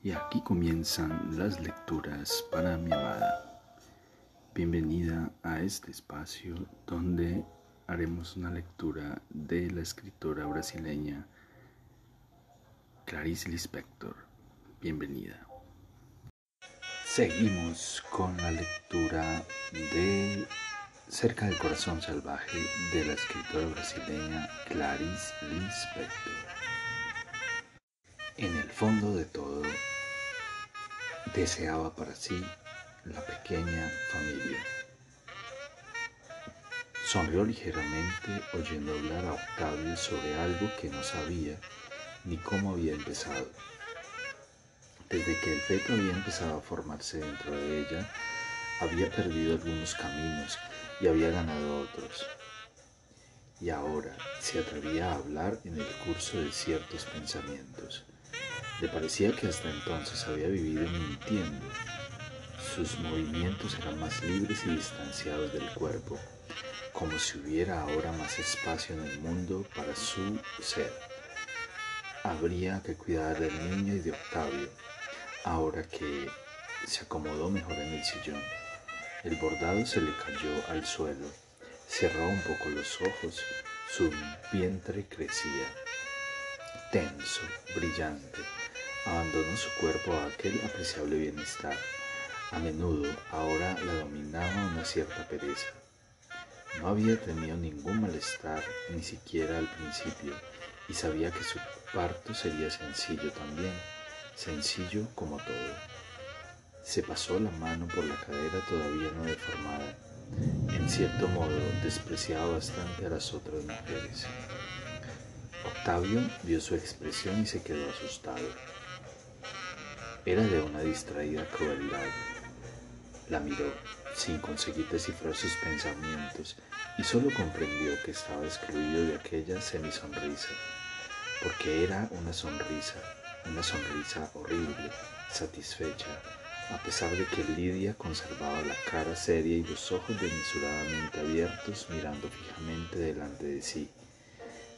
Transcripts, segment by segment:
Y aquí comienzan las lecturas para mi amada. Bienvenida a este espacio donde haremos una lectura de la escritora brasileña Clarice Lispector. Bienvenida. Seguimos con la lectura de Cerca del corazón salvaje de la escritora brasileña Clarice Lispector. En el fondo de todo, deseaba para sí la pequeña familia. Sonrió ligeramente oyendo hablar a Octavio sobre algo que no sabía ni cómo había empezado. Desde que el feto había empezado a formarse dentro de ella, había perdido algunos caminos y había ganado otros. Y ahora se atrevía a hablar en el curso de ciertos pensamientos. Le parecía que hasta entonces había vivido mintiendo. Sus movimientos eran más libres y distanciados del cuerpo, como si hubiera ahora más espacio en el mundo para su ser. Habría que cuidar del niño y de Octavio, ahora que se acomodó mejor en el sillón. El bordado se le cayó al suelo, cerró un poco los ojos, su vientre crecía, tenso, brillante abandonó su cuerpo a aquel apreciable bienestar. A menudo ahora la dominaba una cierta pereza. No había tenido ningún malestar, ni siquiera al principio, y sabía que su parto sería sencillo también, sencillo como todo. Se pasó la mano por la cadera todavía no deformada. En cierto modo despreciaba bastante a las otras mujeres. Octavio vio su expresión y se quedó asustado. Era de una distraída crueldad. La miró sin conseguir descifrar sus pensamientos y solo comprendió que estaba excluido de aquella semisonrisa, porque era una sonrisa, una sonrisa horrible, satisfecha, a pesar de que Lidia conservaba la cara seria y los ojos desmesuradamente abiertos mirando fijamente delante de sí.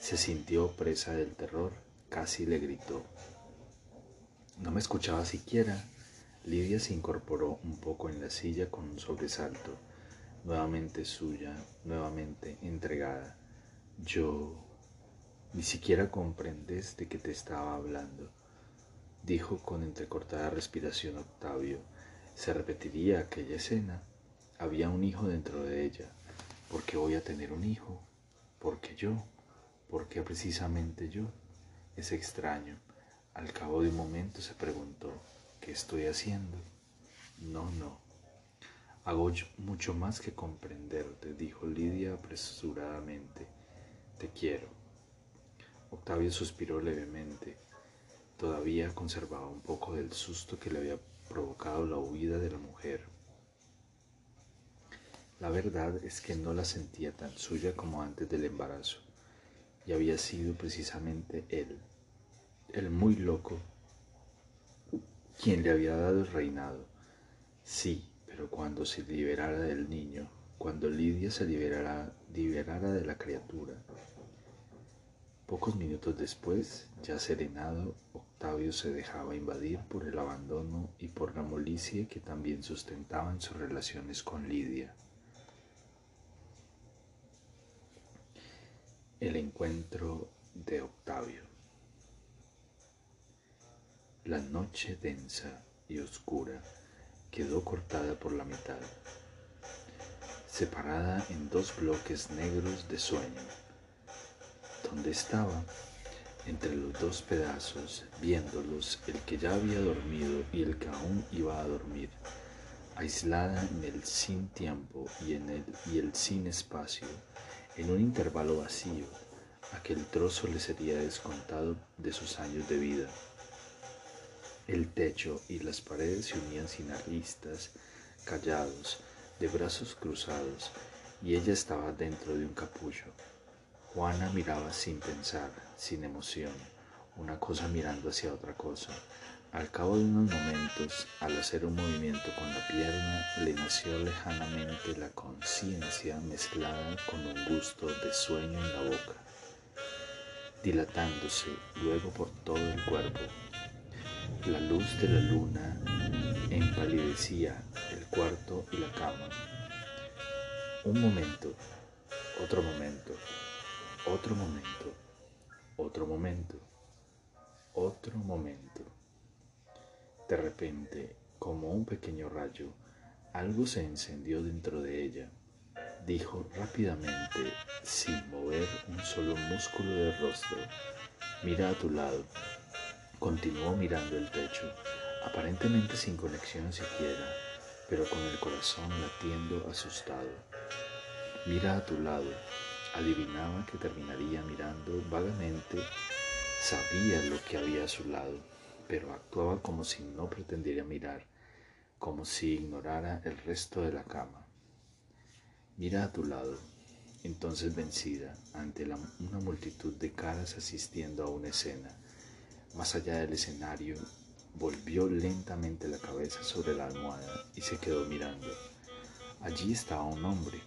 Se sintió presa del terror, casi le gritó. No me escuchaba siquiera. Lidia se incorporó un poco en la silla con un sobresalto, nuevamente suya, nuevamente entregada. Yo ni siquiera comprendes de qué te estaba hablando, dijo con entrecortada respiración Octavio. Se repetiría aquella escena. Había un hijo dentro de ella. ¿Por qué voy a tener un hijo? ¿Por qué yo? ¿Por qué precisamente yo? Es extraño. Al cabo de un momento se preguntó, ¿qué estoy haciendo? No, no. Hago mucho más que comprenderte, dijo Lidia apresuradamente. Te quiero. Octavio suspiró levemente. Todavía conservaba un poco del susto que le había provocado la huida de la mujer. La verdad es que no la sentía tan suya como antes del embarazo, y había sido precisamente él el muy loco, quien le había dado el reinado. Sí, pero cuando se liberara del niño, cuando Lidia se liberara, liberara de la criatura. Pocos minutos después, ya serenado, Octavio se dejaba invadir por el abandono y por la molicie que también sustentaban sus relaciones con Lidia. El encuentro de Octavio. La noche densa y oscura quedó cortada por la mitad, separada en dos bloques negros de sueño, donde estaba entre los dos pedazos, viéndolos el que ya había dormido y el que aún iba a dormir, aislada en el sin tiempo y en el y el sin espacio, en un intervalo vacío, aquel trozo le sería descontado de sus años de vida. El techo y las paredes se unían sin aristas, callados, de brazos cruzados, y ella estaba dentro de un capullo. Juana miraba sin pensar, sin emoción, una cosa mirando hacia otra cosa. Al cabo de unos momentos, al hacer un movimiento con la pierna, le nació lejanamente la conciencia mezclada con un gusto de sueño en la boca, dilatándose luego por todo el cuerpo, La luz de la luna empalidecía el cuarto y la cama. Un momento, otro momento, otro momento, otro momento, otro momento. De repente, como un pequeño rayo, algo se encendió dentro de ella. Dijo rápidamente, sin mover un solo músculo del rostro, mira a tu lado. Continuó mirando el techo, aparentemente sin conexión siquiera, pero con el corazón latiendo asustado. Mira a tu lado. Adivinaba que terminaría mirando vagamente. Sabía lo que había a su lado, pero actuaba como si no pretendiera mirar, como si ignorara el resto de la cama. Mira a tu lado. Entonces vencida ante una multitud de caras asistiendo a una escena, más allá del escenario, volvió lentamente la cabeza sobre la almohada y se quedó mirando. Allí estaba un hombre.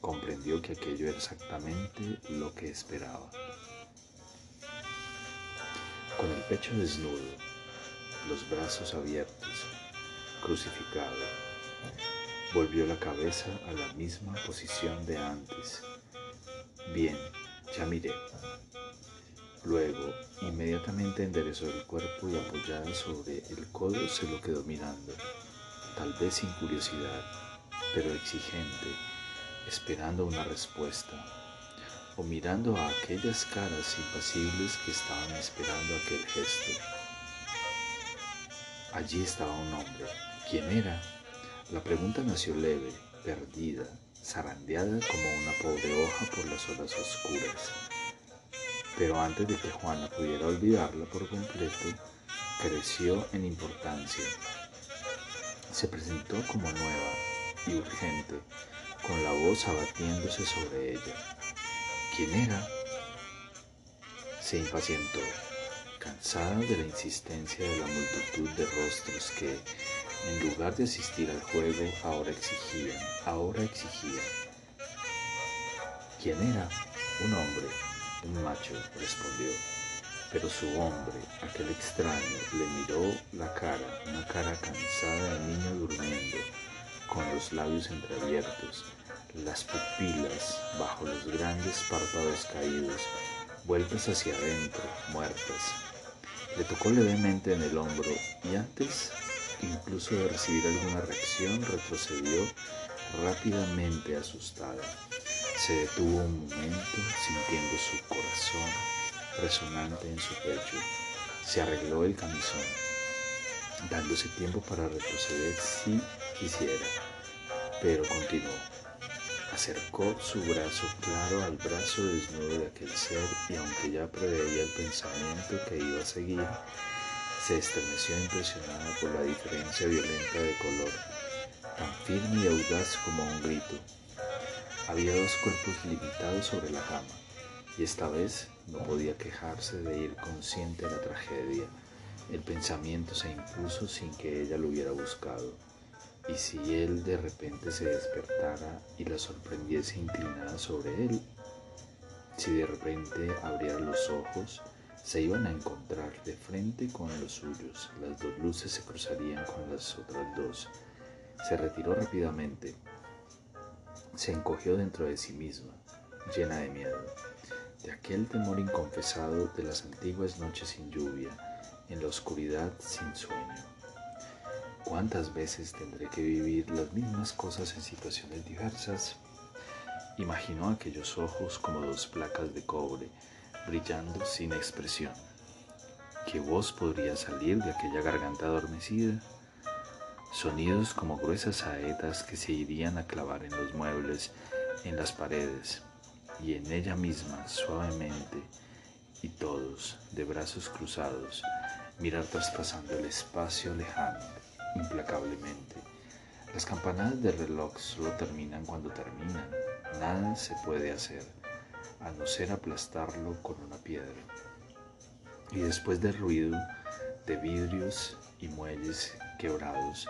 Comprendió que aquello era exactamente lo que esperaba. Con el pecho desnudo, los brazos abiertos, crucificado, volvió la cabeza a la misma posición de antes. Bien, ya miré, Luego, inmediatamente enderezó el cuerpo y apoyada sobre el codo se lo quedó mirando, tal vez sin curiosidad, pero exigente, esperando una respuesta, o mirando a aquellas caras impasibles que estaban esperando aquel gesto. Allí estaba un hombre. ¿Quién era? La pregunta nació leve, perdida, zarandeada como una pobre hoja por las horas oscuras pero antes de que Juana pudiera olvidarla por completo, creció en importancia. Se presentó como nueva y urgente, con la voz abatiéndose sobre ella. ¿Quién era? Se impacientó, cansada de la insistencia de la multitud de rostros que, en lugar de asistir al juego, ahora exigían, ahora exigían. ¿Quién era? Un hombre un macho, respondió. Pero su hombre, aquel extraño, le miró la cara, una cara cansada de niño durmiendo, con los labios entreabiertos, las pupilas bajo los grandes párpados caídos, vueltas hacia adentro, muertas. Le tocó levemente en el hombro y antes incluso de recibir alguna reacción retrocedió rápidamente asustada. Se detuvo un momento sintiendo su corazón resonante en su pecho. Se arregló el camisón, dándose tiempo para retroceder si quisiera, pero continuó. Acercó su brazo claro al brazo desnudo de aquel ser y aunque ya preveía el pensamiento que iba a seguir, se estremeció impresionada por la diferencia violenta de color, tan firme y audaz como un grito. Había dos cuerpos limitados sobre la cama, y esta vez no podía quejarse de ir consciente de la tragedia. El pensamiento se impuso sin que ella lo hubiera buscado. ¿Y si él de repente se despertara y la sorprendiese inclinada sobre él? Si de repente abriera los ojos, se iban a encontrar de frente con los suyos. Las dos luces se cruzarían con las otras dos. Se retiró rápidamente, se encogió dentro de sí misma, llena de miedo, de aquel temor inconfesado de las antiguas noches sin lluvia, en la oscuridad sin sueño. ¿Cuántas veces tendré que vivir las mismas cosas en situaciones diversas? Imaginó aquellos ojos como dos placas de cobre, brillando sin expresión. ¿Qué voz podría salir de aquella garganta adormecida? sonidos como gruesas saetas que se irían a clavar en los muebles, en las paredes y en ella misma suavemente, y todos, de brazos cruzados, mirar traspasando el espacio lejano, implacablemente. Las campanadas del reloj solo terminan cuando terminan, nada se puede hacer, a no ser aplastarlo con una piedra. Y después del ruido de vidrios y muelles quebrados,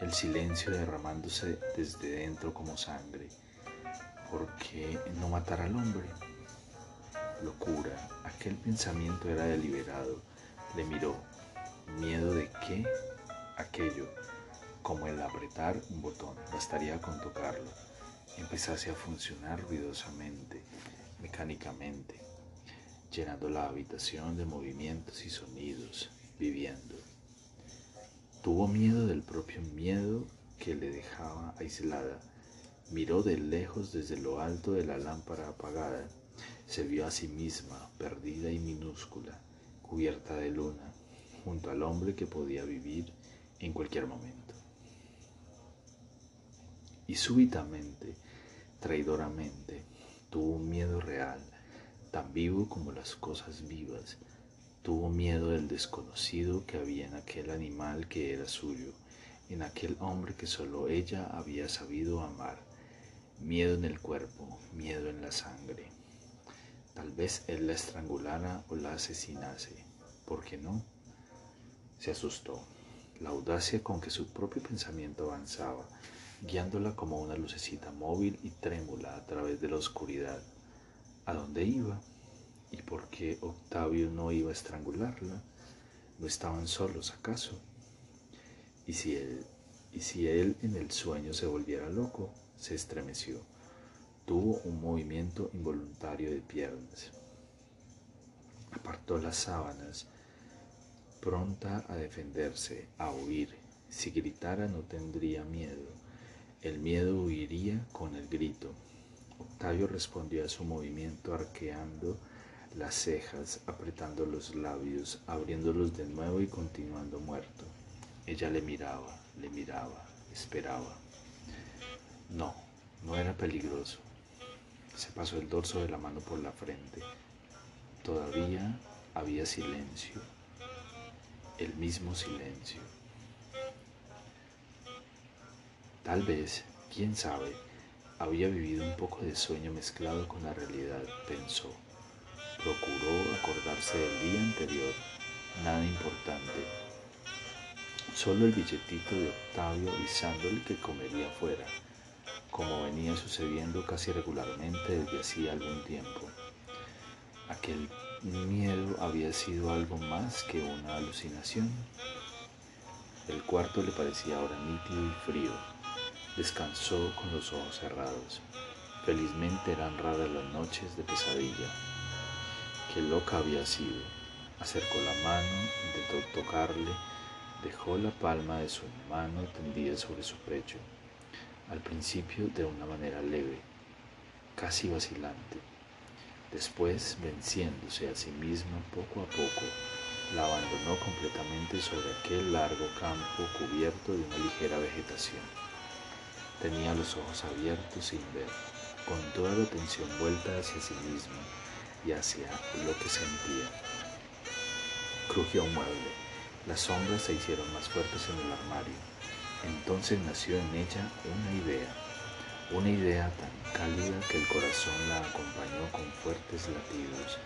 el silencio derramándose desde dentro como sangre. ¿Por qué no matar al hombre? Locura, aquel pensamiento era deliberado. Le miró, ¿Miedo de qué? Aquello, como el apretar un botón, bastaría con tocarlo. Empezase a funcionar ruidosamente, mecánicamente, llenando la habitación de movimientos y sonidos, viviendo. Tuvo miedo del propio miedo que le dejaba aislada. Miró de lejos desde lo alto de la lámpara apagada. Se vio a sí misma, perdida y minúscula, cubierta de luna, junto al hombre que podía vivir en cualquier momento. Y súbitamente, traidoramente, tuvo un miedo real, tan vivo como las cosas vivas. Tuvo miedo del desconocido que había en aquel animal que era suyo, en aquel hombre que solo ella había sabido amar. Miedo en el cuerpo, miedo en la sangre. Tal vez él la estrangulara o la asesinase. ¿Por qué no? Se asustó. La audacia con que su propio pensamiento avanzaba, guiándola como una lucecita móvil y trémula a través de la oscuridad. ¿A dónde iba? ¿Y por qué Octavio no iba a estrangularla? ¿No estaban solos acaso? ¿Y si él, y si él en el sueño se volviera loco? Se estremeció. Tuvo un movimiento involuntario de piernas. Apartó las sábanas, pronta a defenderse, a huir. Si gritara no tendría miedo. El miedo huiría con el grito. Octavio respondió a su movimiento arqueando las cejas, apretando los labios, abriéndolos de nuevo y continuando muerto. Ella le miraba, le miraba, esperaba. No, no era peligroso. Se pasó el dorso de la mano por la frente. Todavía había silencio, el mismo silencio. Tal vez, quién sabe, había vivido un poco de sueño mezclado con la realidad, pensó. Procuró acordarse del día anterior, nada importante. Solo el billetito de Octavio avisándole que comería fuera, como venía sucediendo casi regularmente desde hacía algún tiempo. Aquel miedo había sido algo más que una alucinación. El cuarto le parecía ahora nítido y frío. Descansó con los ojos cerrados. Felizmente eran raras las noches de pesadilla. Qué loca había sido. Acercó la mano, intentó tocarle, dejó la palma de su mano tendida sobre su pecho, al principio de una manera leve, casi vacilante. Después, venciéndose a sí misma poco a poco, la abandonó completamente sobre aquel largo campo cubierto de una ligera vegetación. Tenía los ojos abiertos sin ver, con toda la atención vuelta hacia sí misma y hacia lo que sentía. Crujió un mueble. Las sombras se hicieron más fuertes en el armario. Entonces nació en ella una idea, una idea tan cálida que el corazón la acompañó con fuertes latidos.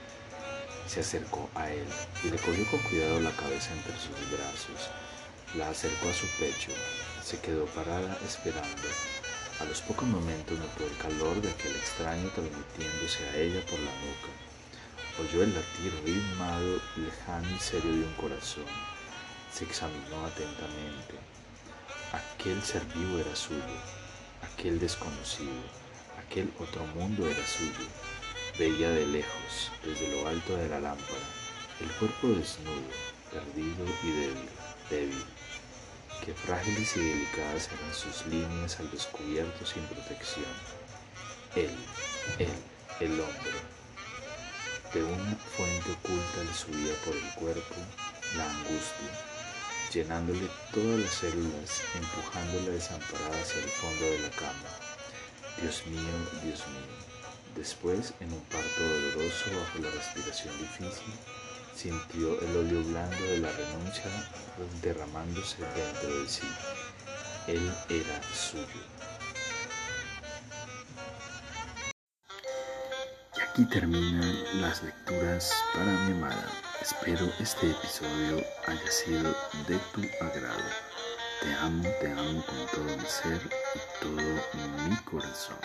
Se acercó a él y le cogió con cuidado la cabeza entre sus brazos. La acercó a su pecho. Se quedó parada esperando. A los pocos momentos notó el calor de aquel extraño transmitiéndose a ella por la nuca. Oyó el latir ritmado, lejano y serio de un corazón. Se examinó atentamente. Aquel ser vivo era suyo, aquel desconocido, aquel otro mundo era suyo. Veía de lejos, desde lo alto de la lámpara, el cuerpo desnudo, perdido y débil, débil. Qué frágiles y delicadas eran sus líneas al descubierto sin protección. Él, él, el hombre, de una fuente oculta le subía por el cuerpo la angustia, llenándole todas las células, empujándola desamparada hacia el fondo de la cama. Dios mío, Dios mío. Después, en un parto doloroso bajo la respiración difícil, sintió el óleo blando de la renuncia derramándose dentro de sí. Él era suyo. Aquí terminan las lecturas para mi amada. Espero este episodio haya sido de tu agrado. Te amo, te amo con todo mi ser y todo mi corazón.